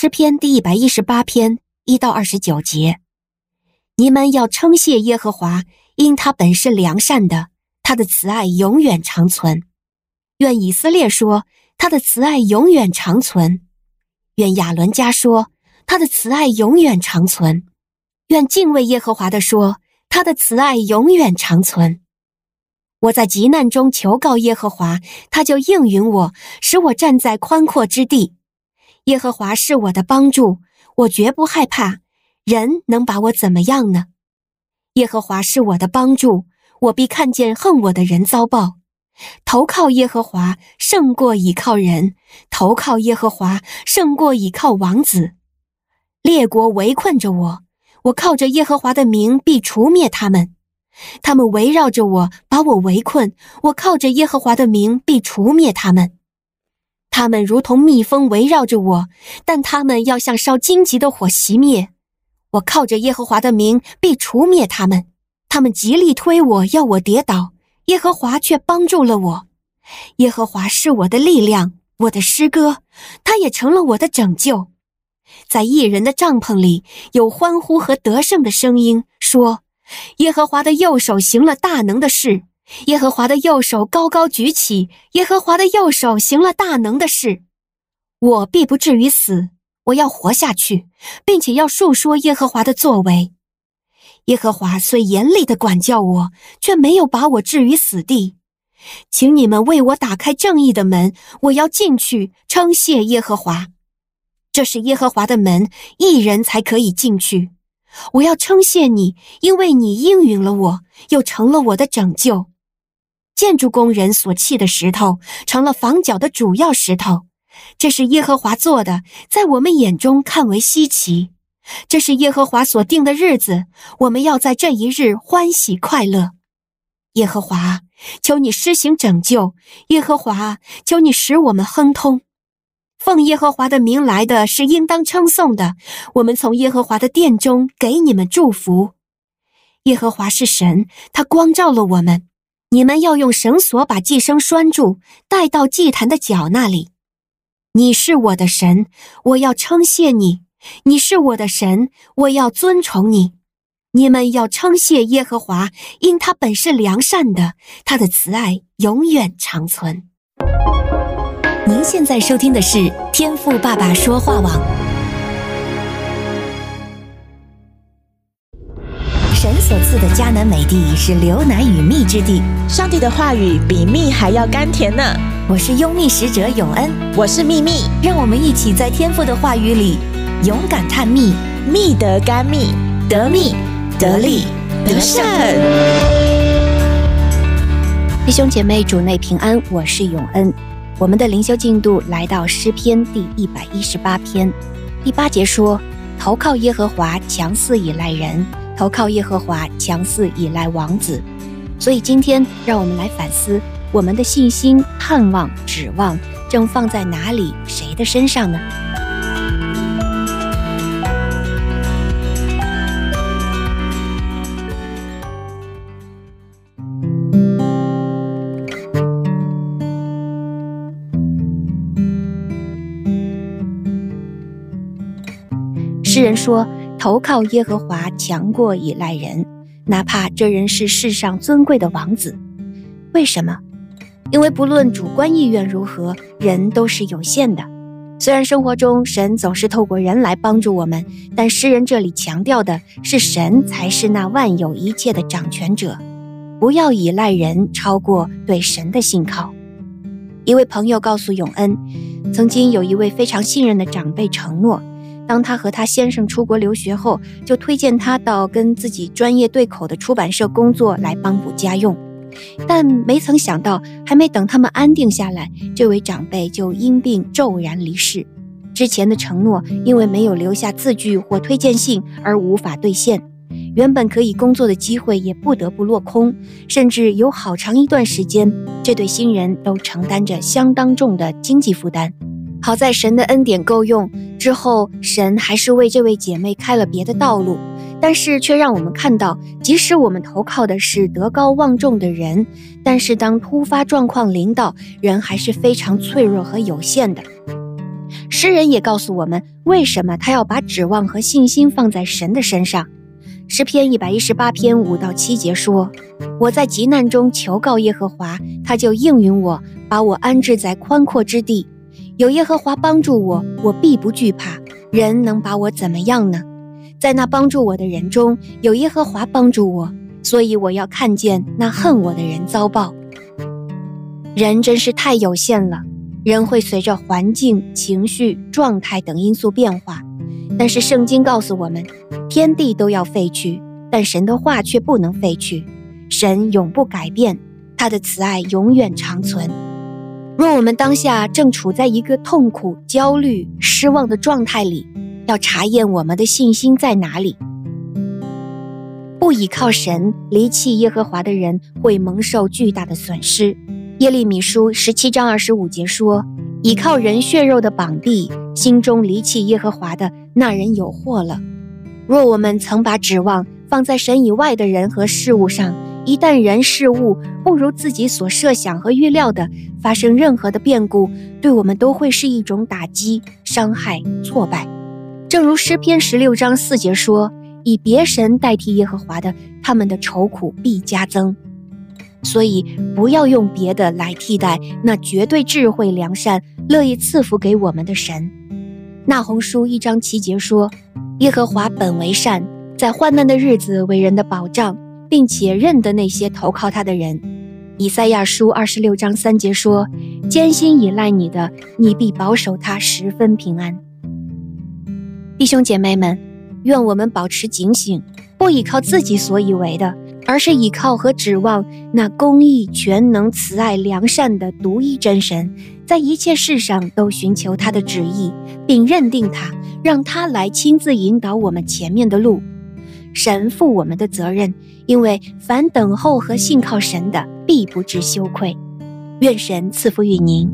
诗篇第一百一十八篇一到二十九节。你们要称谢耶和华，因他本是良善的，他的慈爱永远长存。愿以色列说，他的慈爱永远长存；愿亚伦家说，他的慈爱永远长存；愿敬畏耶和华的说，他的慈爱永远长存。我在急难中求告耶和华，他就应允我，使我站在宽阔之地。耶和华是我的帮助，我绝不害怕。人能把我怎么样呢？耶和华是我的帮助，我必看见恨我的人遭报。投靠耶和华胜过倚靠人，投靠耶和华胜过倚靠王子。列国围困着我，我靠着耶和华的名必除灭他们。他们围绕着我，把我围困，我靠着耶和华的名必除灭他们。他们如同蜜蜂围绕着我，但他们要像烧荆棘的火熄灭。我靠着耶和华的名必除灭他们，他们极力推我，要我跌倒，耶和华却帮助了我。耶和华是我的力量，我的诗歌，他也成了我的拯救。在异人的帐篷里有欢呼和得胜的声音，说：耶和华的右手行了大能的事，耶和华的右手高高举起，耶和华的右手行了大能的事，我必不至于死。我要活下去，并且要述说耶和华的作为。耶和华虽严厉地管教我，却没有把我置于死地。请你们为我打开正义的门，我要进去称谢耶和华。这是耶和华的门，一人才可以进去。我要称谢你，因为你应允了我，又成了我的拯救。建筑工人所砌的石头，成了房角的主要石头。这是耶和华做的，在我们眼中看为稀奇。这是耶和华所定的日子，我们要在这一日欢喜快乐。耶和华，求你施行拯救；耶和华，求你使我们亨通。奉耶和华的名来的是应当称颂的。我们从耶和华的殿中给你们祝福。耶和华是神，他光照了我们。你们要用绳索把寄生拴住，带到祭坛的角那里。你是我的神，我要称谢你；你是我的神，我要尊崇你。你们要称谢耶和华，因他本是良善的，他的慈爱永远长存。您现在收听的是天赋爸爸说话网。所赐的迦南美地是流奶与蜜之地，上帝的话语比蜜还要甘甜呢。我是拥蜜使者永恩，我是蜜蜜，让我们一起在天父的话语里勇敢探蜜，蜜得甘蜜，得蜜。得利得胜。弟兄姐妹，主内平安，我是永恩。我们的灵修进度来到诗篇第一百一十八篇。第八节说：“投靠耶和华，强似倚赖人；投靠耶和华，强似倚赖王子。”所以今天，让我们来反思。我们的信心、盼望、指望，正放在哪里、谁的身上呢？诗人说：“投靠耶和华，强过倚赖人，哪怕这人是世上尊贵的王子。为什么？”因为不论主观意愿如何，人都是有限的。虽然生活中神总是透过人来帮助我们，但诗人这里强调的是神才是那万有一切的掌权者，不要依赖人超过对神的信靠。一位朋友告诉永恩，曾经有一位非常信任的长辈承诺，当他和他先生出国留学后，就推荐他到跟自己专业对口的出版社工作来帮补家用。但没曾想到，还没等他们安定下来，这位长辈就因病骤然离世。之前的承诺因为没有留下字据或推荐信而无法兑现，原本可以工作的机会也不得不落空，甚至有好长一段时间，这对新人都承担着相当重的经济负担。好在神的恩典够用，之后神还是为这位姐妹开了别的道路。但是却让我们看到，即使我们投靠的是德高望重的人，但是当突发状况临到，人还是非常脆弱和有限的。诗人也告诉我们，为什么他要把指望和信心放在神的身上。诗篇一百一十八篇五到七节说：“我在急难中求告耶和华，他就应允我，把我安置在宽阔之地。有耶和华帮助我，我必不惧怕。人能把我怎么样呢？在那帮助我的人中，有耶和华帮助我，所以我要看见那恨我的人遭报。人真是太有限了，人会随着环境、情绪、状态等因素变化。”但是圣经告诉我们，天地都要废去，但神的话却不能废去。神永不改变，他的慈爱永远长存。若我们当下正处在一个痛苦、焦虑、失望的状态里，要查验我们的信心在哪里。不倚靠神、离弃耶和华的人，会蒙受巨大的损失。耶利米书十七章二十五节说：“倚靠人血肉的绑臂，心中离弃耶和华的。”那人有祸了。若我们曾把指望放在神以外的人和事物上，一旦人事物不如自己所设想和预料的发生任何的变故，对我们都会是一种打击、伤害、挫败。正如诗篇十六章四节说：“以别神代替耶和华的，他们的愁苦必加增。”所以，不要用别的来替代那绝对智慧、良善、乐意赐福给我们的神。那鸿书一章七节说：“耶和华本为善，在患难的日子为人的保障，并且认得那些投靠他的人。”以赛亚书二十六章三节说：“艰辛倚赖你的，你必保守他十分平安。”弟兄姐妹们，愿我们保持警醒，不依靠自己所以为的，而是依靠和指望那公义、全能、慈爱、良善的独一真神。在一切事上都寻求他的旨意，并认定他，让他来亲自引导我们前面的路。神负我们的责任，因为凡等候和信靠神的，必不知羞愧。愿神赐福与您。